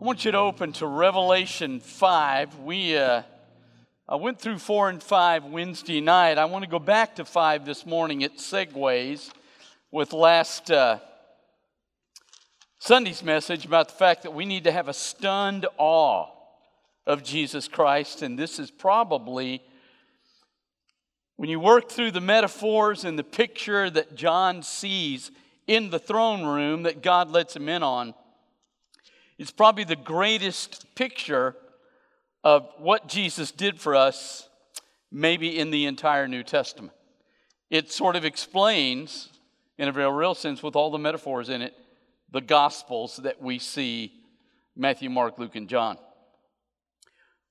I want you to open to Revelation 5. We uh, I went through 4 and 5 Wednesday night. I want to go back to 5 this morning. It segues with last uh, Sunday's message about the fact that we need to have a stunned awe of Jesus Christ. And this is probably, when you work through the metaphors and the picture that John sees in the throne room that God lets him in on, it's probably the greatest picture of what Jesus did for us, maybe in the entire New Testament. It sort of explains, in a very real sense, with all the metaphors in it, the Gospels that we see Matthew, Mark, Luke, and John.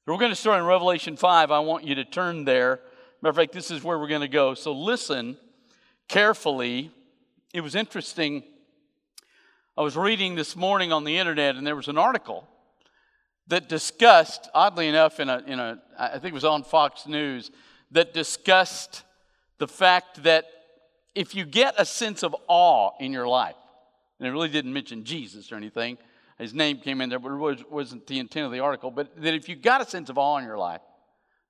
We're going to start in Revelation 5. I want you to turn there. Matter of fact, this is where we're going to go. So listen carefully. It was interesting I was reading this morning on the internet, and there was an article that discussed, oddly enough, in a, in a I think it was on Fox News, that discussed the fact that if you get a sense of awe in your life, and it really didn't mention Jesus or anything, his name came in there, but it wasn't the intent of the article, but that if you got a sense of awe in your life,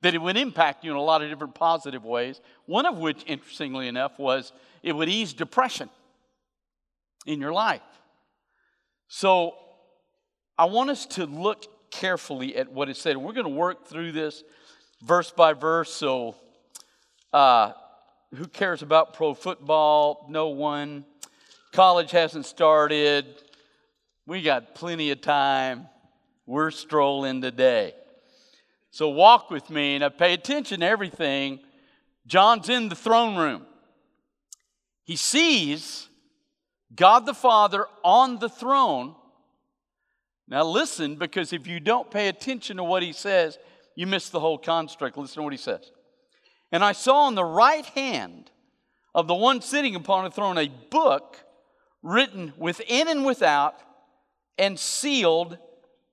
that it would impact you in a lot of different positive ways. One of which, interestingly enough, was it would ease depression in your life. So I want us to look carefully at what it said. We're going to work through this verse by verse. So, uh, who cares about pro football? No one. College hasn't started. We got plenty of time. We're strolling today. So, walk with me and I pay attention to everything. John's in the throne room. He sees God the Father on the throne. Now, listen, because if you don't pay attention to what he says, you miss the whole construct. Listen to what he says. And I saw on the right hand of the one sitting upon the throne a book written within and without and sealed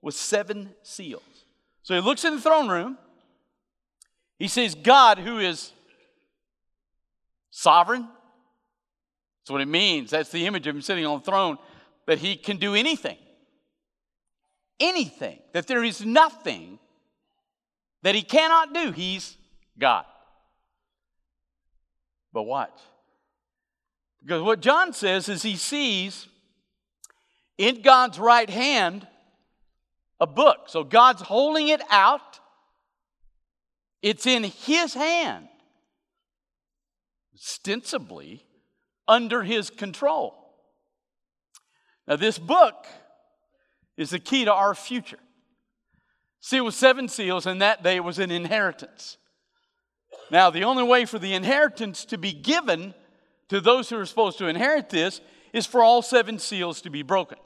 with seven seals. So he looks in the throne room. He sees God, who is sovereign, that's what it means. That's the image of him sitting on the throne, that he can do anything. Anything. That there is nothing that he cannot do. He's God. But watch. Because what John says is he sees in God's right hand a book. So God's holding it out, it's in his hand. Ostensibly, under his control. Now, this book is the key to our future. See, it was seven seals, and that day was an inheritance. Now, the only way for the inheritance to be given to those who are supposed to inherit this is for all seven seals to be broken.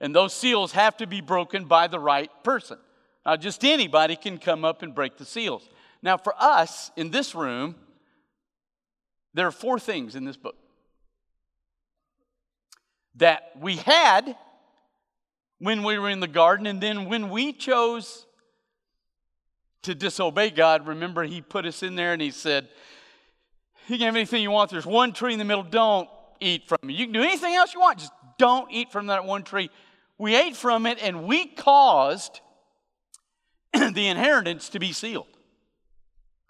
And those seals have to be broken by the right person. Not just anybody can come up and break the seals. Now, for us in this room, there are four things in this book that we had when we were in the garden, and then when we chose to disobey God, remember He put us in there and He said, You can have anything you want. There's one tree in the middle, don't eat from it. You can do anything else you want, just don't eat from that one tree. We ate from it and we caused the inheritance to be sealed.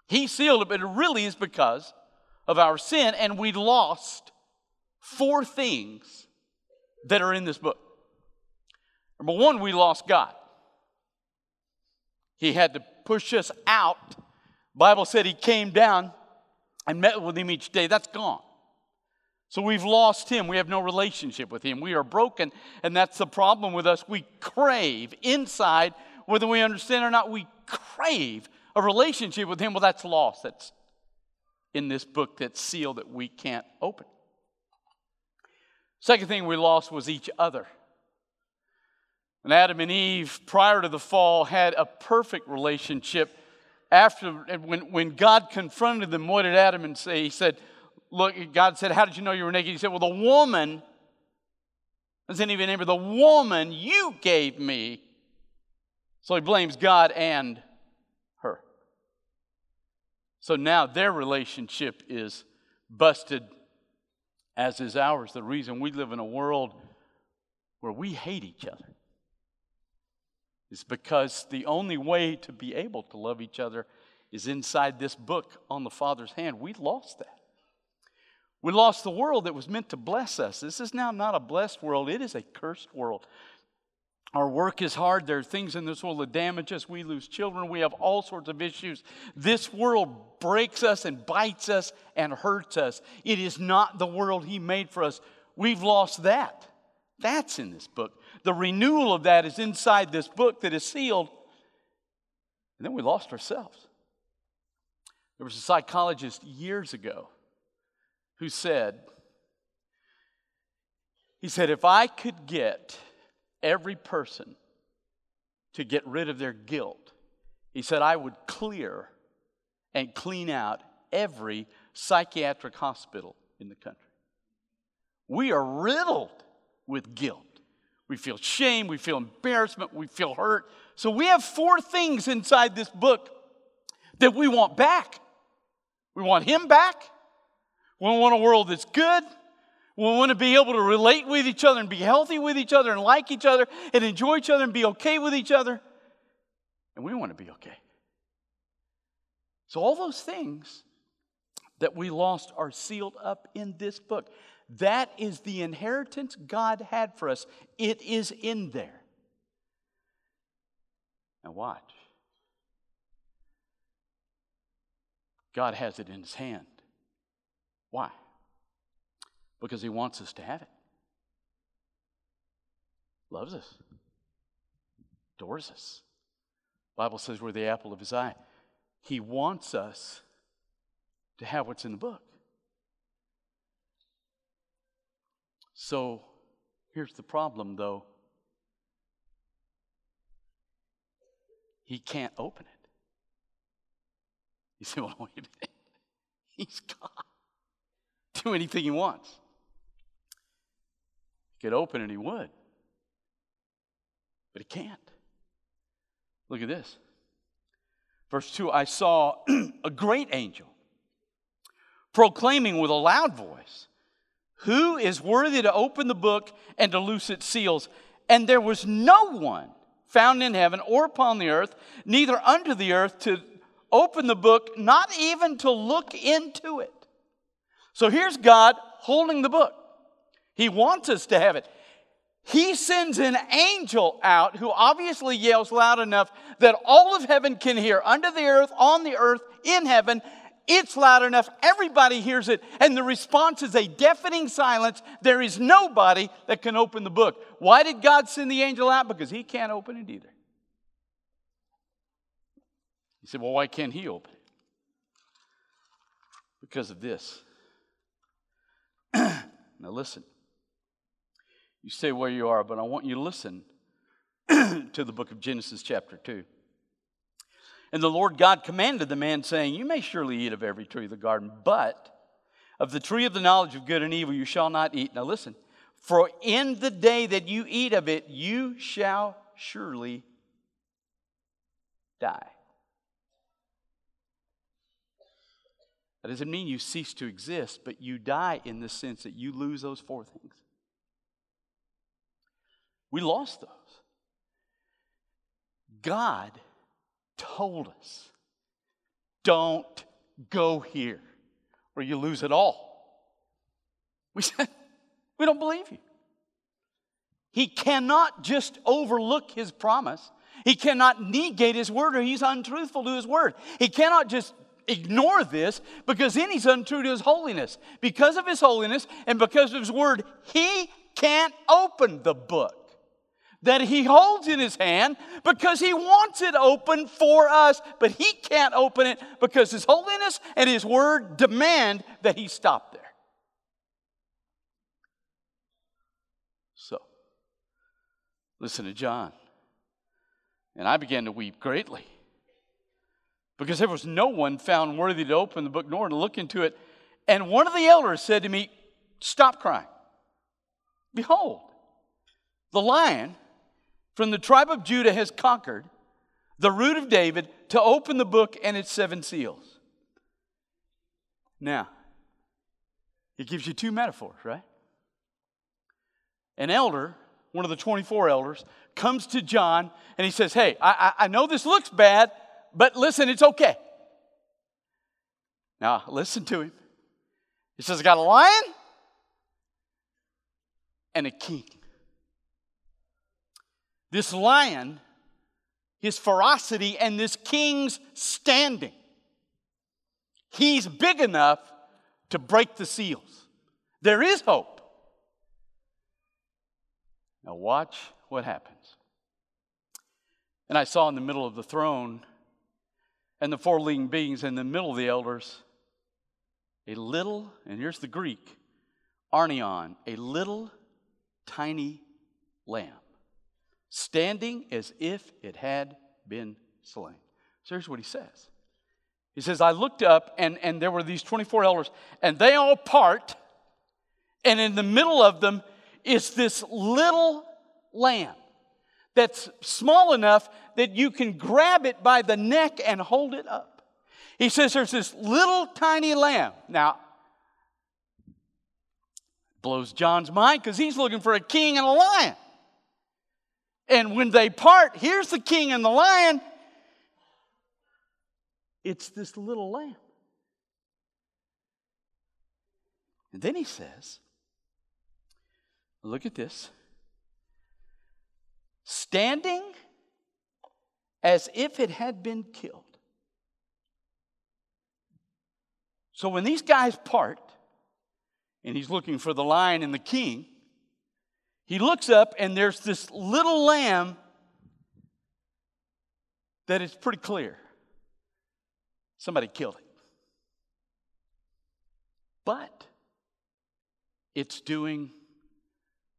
He sealed it, but it really is because of our sin, and we lost four things that are in this book. Number one, we lost God. He had to push us out. Bible said he came down and met with him each day. That's gone. So we've lost him. We have no relationship with him. We are broken, and that's the problem with us. We crave inside, whether we understand or not, we crave a relationship with him. Well, that's lost. That's in this book that's sealed that we can't open. Second thing we lost was each other. And Adam and Eve, prior to the fall, had a perfect relationship. After, when, when God confronted them, what did Adam and say? He said, Look, God said, How did you know you were naked? He said, Well, the woman, doesn't even remember, the woman you gave me. So he blames God and so now their relationship is busted, as is ours. The reason we live in a world where we hate each other. is because the only way to be able to love each other is inside this book on the Father's hand. We lost that. We lost the world that was meant to bless us. This is now not a blessed world, it is a cursed world. Our work is hard. There are things in this world that damage us. We lose children. We have all sorts of issues. This world breaks us and bites us and hurts us. It is not the world He made for us. We've lost that. That's in this book. The renewal of that is inside this book that is sealed. And then we lost ourselves. There was a psychologist years ago who said, he said, if I could get every person to get rid of their guilt, he said, I would clear and clean out every psychiatric hospital in the country. We are riddled with guilt. We feel shame, we feel embarrassment, we feel hurt. So we have four things inside this book that we want back. We want Him back. We want a world that's good. We want to be able to relate with each other and be healthy with each other and like each other and enjoy each other and be okay with each other. And we want to be okay. So, all those things that we lost are sealed up in this book. That is the inheritance God had for us. It is in there. Now, watch. God has it in His hand. Why? Because He wants us to have it. Loves us, adores us. Bible says we're the apple of His eye. He wants us to have what's in the book. So here's the problem, though he can't open it. You say, well, wait a minute. He's God. Do anything he wants. Could open and he would. But he can't. Look at this. Verse 2 I saw a great angel proclaiming with a loud voice who is worthy to open the book and to loose its seals? And there was no one found in heaven or upon the earth, neither under the earth, to open the book, not even to look into it. So here's God holding the book. He wants us to have it. He sends an angel out who obviously yells loud enough that all of heaven can hear, under the earth, on the earth, in heaven, it's loud enough, everybody hears it, and the response is a deafening silence. There is nobody that can open the book. Why did God send the angel out? Because he can't open it either. He said, Well, why can't he open it? Because of this. now, listen. You stay where you are, but I want you to listen to the book of Genesis, chapter 2. And the Lord God commanded the man, saying, You may surely eat of every tree of the garden, but of the tree of the knowledge of good and evil you shall not eat. Now listen, for in the day that you eat of it, you shall surely die. That doesn't mean you cease to exist, but you die in the sense that you lose those four things. We lost those. God told us don't go here or you lose it all. We said, we don't believe you. He cannot just overlook his promise. He cannot negate his word or he's untruthful to his word. He cannot just ignore this because then he's untrue to his holiness. Because of his holiness and because of his word, he can't open the book that he holds in his hand because he wants it open for us, but he can't open it because his holiness and his word demand that he stop there. So, listen to John. And I began to weep greatly because there was no one found worthy to open the book nor to look into it. And one of the elders said to me, Stop crying. Behold, the lion from the tribe of Judah has conquered the root of David to open the book and its seven seals. Now, it gives you two metaphors, right? An elder one of the 24 elders, comes to John and he says, Hey, I, I, know this looks bad, but listen, it's okay. Now, listen to him. He says, I got a lion and a king. This lion, his ferocity, and this king's standing. He's big enough to break the seals. There is hope. Now, watch what happens. And I saw in the middle of the throne and the four living beings in the middle of the elders a little, and here's the Greek, arnion, a little tiny lamb, standing as if it had been slain. So here's what he says. He says, I looked up, and, and there were these 24 elders, and they all part, and in the middle of them is this little lamb that's small enough that you can grab it by the neck and hold it up. He says there's this little tiny lamb. Now, blows John's mind because he's looking for a king and a lion. And when they part, here's the king and the lion. It's this little lamb. And then he says, Look at this. Standing as if it had been killed. So when these guys part, and he's looking for the lion and the king, he looks up and there's this little lamb that is pretty clear. Somebody killed it. But it's doing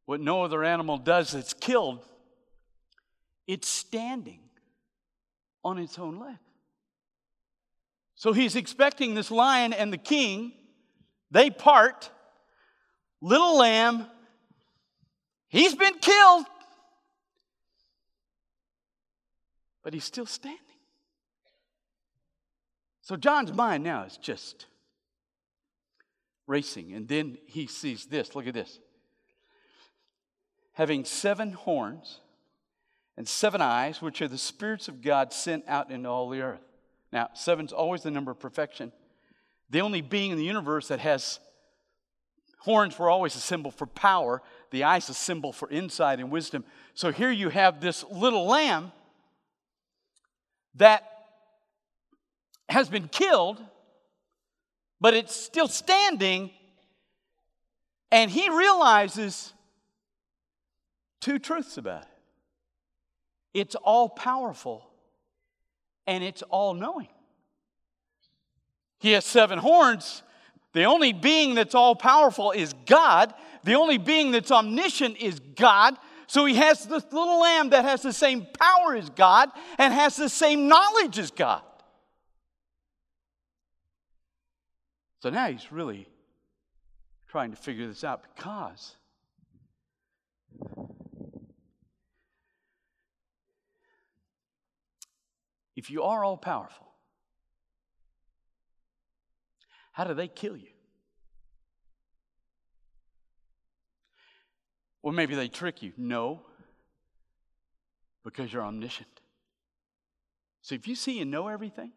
what no other animal does that's killed it's standing on its own leg. So he's expecting this lion and the king, they part. Little lamb, he's been killed, but he's still standing. So John's mind now is just racing. And then he sees this. Look at this having seven horns and seven eyes, which are the spirits of God sent out into all the earth. Now, seven's always the number of perfection. The only being in the universe that has horns were always a symbol for power, the eyes a symbol for insight and wisdom. So here you have this little lamb that has been killed, but it's still standing, and he realizes two truths about it it's all powerful and it's all knowing. He has seven horns. The only being that's all powerful is God. The only being that's omniscient is God. So he has this little lamb that has the same power as God and has the same knowledge as God. So now he's really trying to figure this out because if you are all powerful, how do they kill you? Or maybe they trick you. No, because you're omniscient. So if you see and know everything,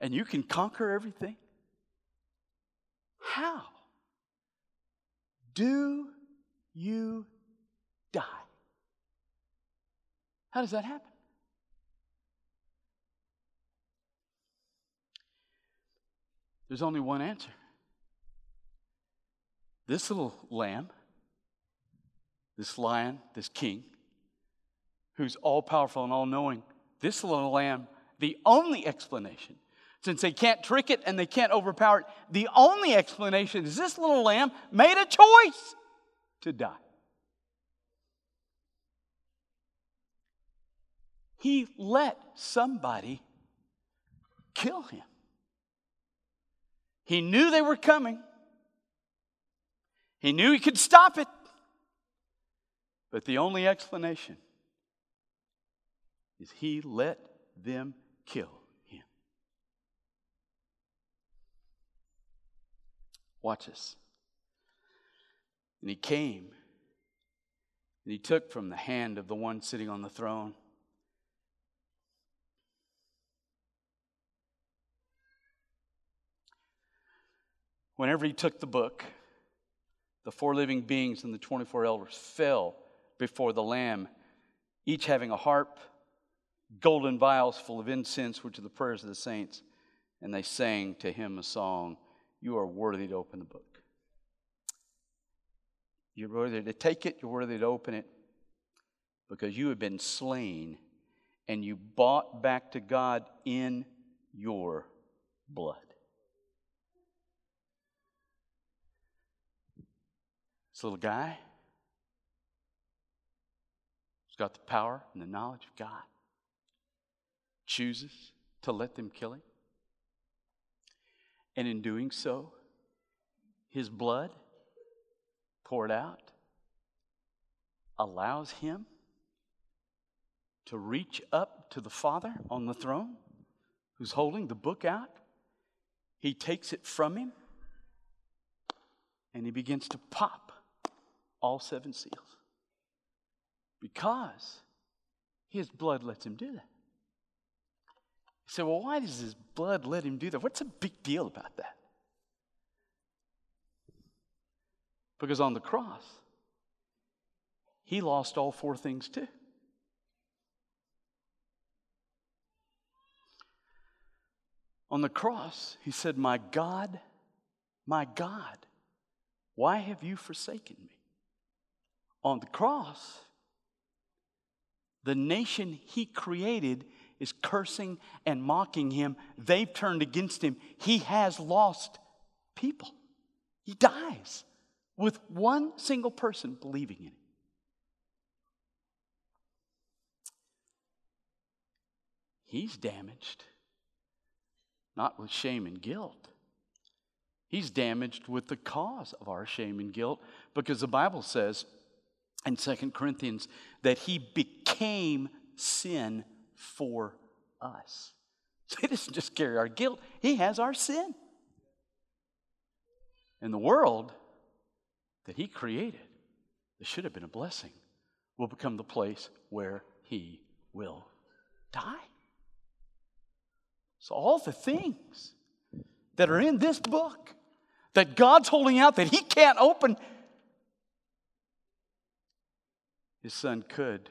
and you can conquer everything, how do you die? How does that happen? There's only one answer. This little lamb, this lion, this king, who's all powerful and all knowing, this little lamb, the only explanation, since they can't trick it and they can't overpower it, the only explanation is this little lamb made a choice to die. He let somebody kill him. He knew they were coming. He knew he could stop it. But the only explanation is he let them kill him. Watch this. And he came And he took from the hand of the one sitting on the throne. Whenever he took the book, the four living beings and the 24 elders fell before the Lamb, each having a harp, golden vials full of incense, which are the prayers of the saints. And they sang to him a song You are worthy to open the book. You're worthy to take it, you're worthy to open it, because you have been slain and you bought back to God in your blood. Little guy who's got the power and the knowledge of God chooses to let them kill him. And in doing so, his blood poured out allows him to reach up to the Father on the throne who's holding the book out. He takes it from him and he begins to pop all seven seals because his blood lets him do that. Say, well, why does his blood let him do that? What's a big deal about that? Because on the cross, he lost all four things too. On the cross, he said, My God, my God, why have you forsaken me? On the cross, the nation he created is cursing and mocking him. They've turned against him. He has lost people. He dies with one single person believing in him. He's damaged, not with shame and guilt. He's damaged with the cause of our shame and guilt because the Bible says in Second Corinthians that he became sin for us. So he doesn't just carry our guilt, he has our sin. And the world that he created, that should have been a blessing, will become the place where he will die. So, all the things that are in this book that God's holding out that he can't open, his son could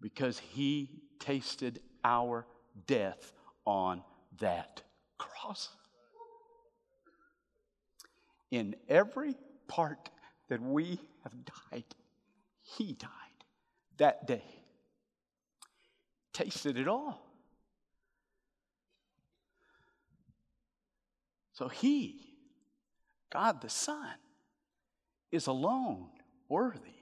because he tasted our death on that cross. In every part that we have died, he died that day. Tasted it all. So he, God the Son, is alone worthy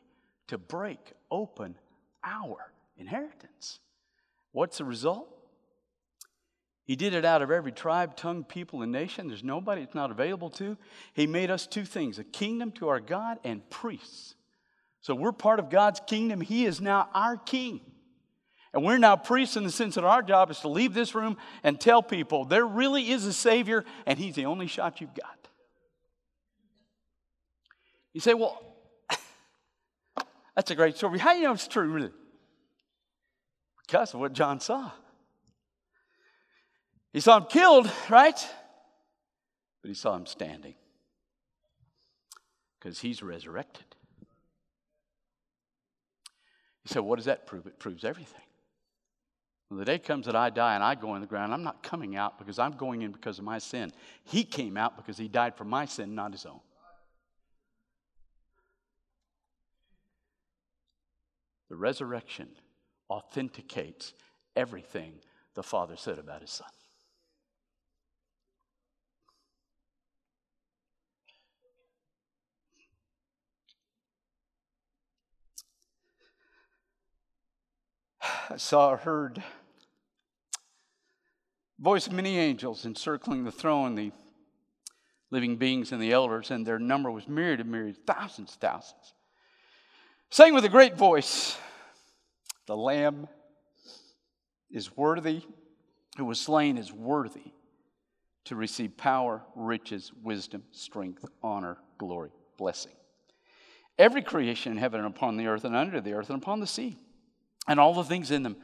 to break open our inheritance. What's the result? He did it out of every tribe, tongue, people, and nation. There's nobody it's not available to. He made us two things a kingdom to our God and priests. So we're part of God's kingdom. He is now our king. And we're now priests in the sense that our job is to leave this room and tell people there really is a Savior and He's the only shot you've got. You say, well, that's a great story. How do you know it's true, really? Because of what John saw. He saw him killed, right? But he saw him standing because he's resurrected. He said, What does that prove? It proves everything. When the day comes that I die and I go in the ground, I'm not coming out because I'm going in because of my sin. He came out because he died for my sin, not his own. The resurrection authenticates everything the Father said about his Son. I saw, heard voice of many angels encircling the throne, the living beings and the elders, and their number was myriad of myriad, thousands, thousands saying with a great voice, The Lamb is worthy, who was slain is worthy to receive power, riches, wisdom, strength, honor, glory, blessing. every creation in heaven and upon the earth and under the earth and upon the sea, and all the things in them.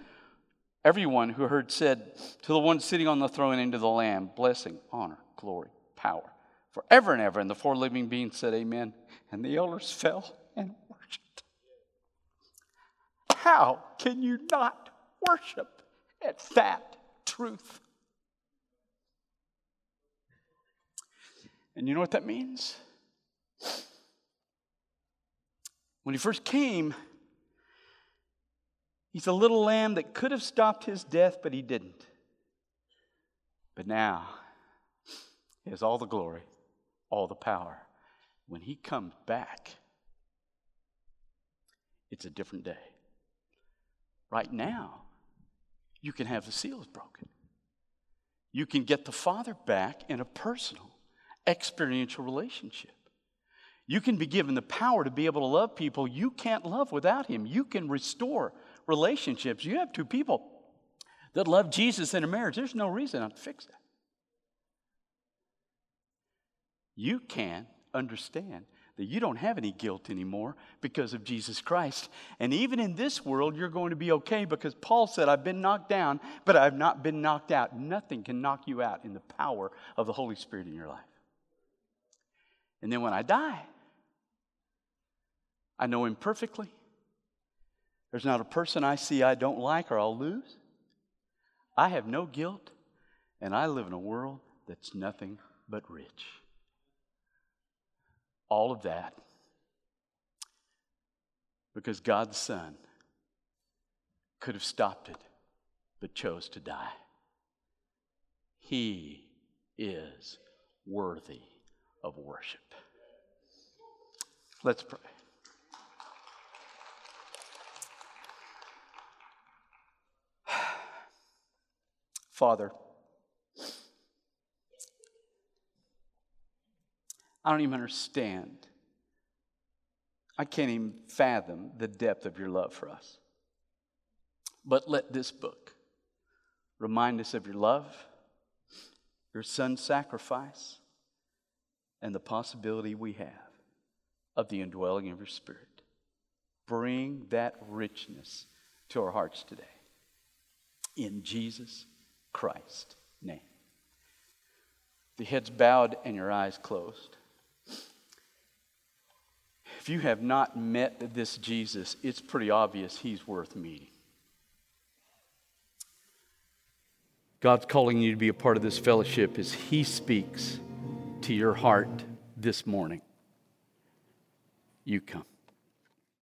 Everyone who heard said to the one sitting on the throne and to the Lamb, blessing, honor, glory, power, forever and ever. And the four living beings said, Amen. And the elders fell and worshiped. How can you not worship at that truth? And you know what that means? When he first came, he's a little lamb that could have stopped his death, but he didn't. But now, he has all the glory, all the power. When he comes back, it's a different day. Right now, you can have the seals broken. You can get the Father back in a personal, experiential relationship. You can be given the power to be able to love people you can't love without Him. You can restore relationships. You have two people that love Jesus in a marriage. There's no reason not to fix that. You can understand that you don't have any guilt anymore because of Jesus Christ. And even in this world, you're going to be okay because Paul said, I've been knocked down, but I've not been knocked out. Nothing can knock you out in the power of the Holy Spirit in your life. And then when I die, I know him perfectly. There's not a person I see I don't like or I'll lose. I have no guilt, and I live in a world that's nothing but rich. All of that because God's Son could have stopped it, but chose to die. He is worthy of worship. Let's pray. Father, I don't even understand. I can't even fathom the depth of your love for us. But let this book remind us of your love, your son's sacrifice, and the possibility we have of the indwelling of your spirit. Bring that richness to our hearts today. In Jesus' Christ's name. The heads bowed and your eyes closed. If you have not met this Jesus, it's pretty obvious he's worth meeting. God's calling you to be a part of this fellowship as he speaks to your heart this morning. You come.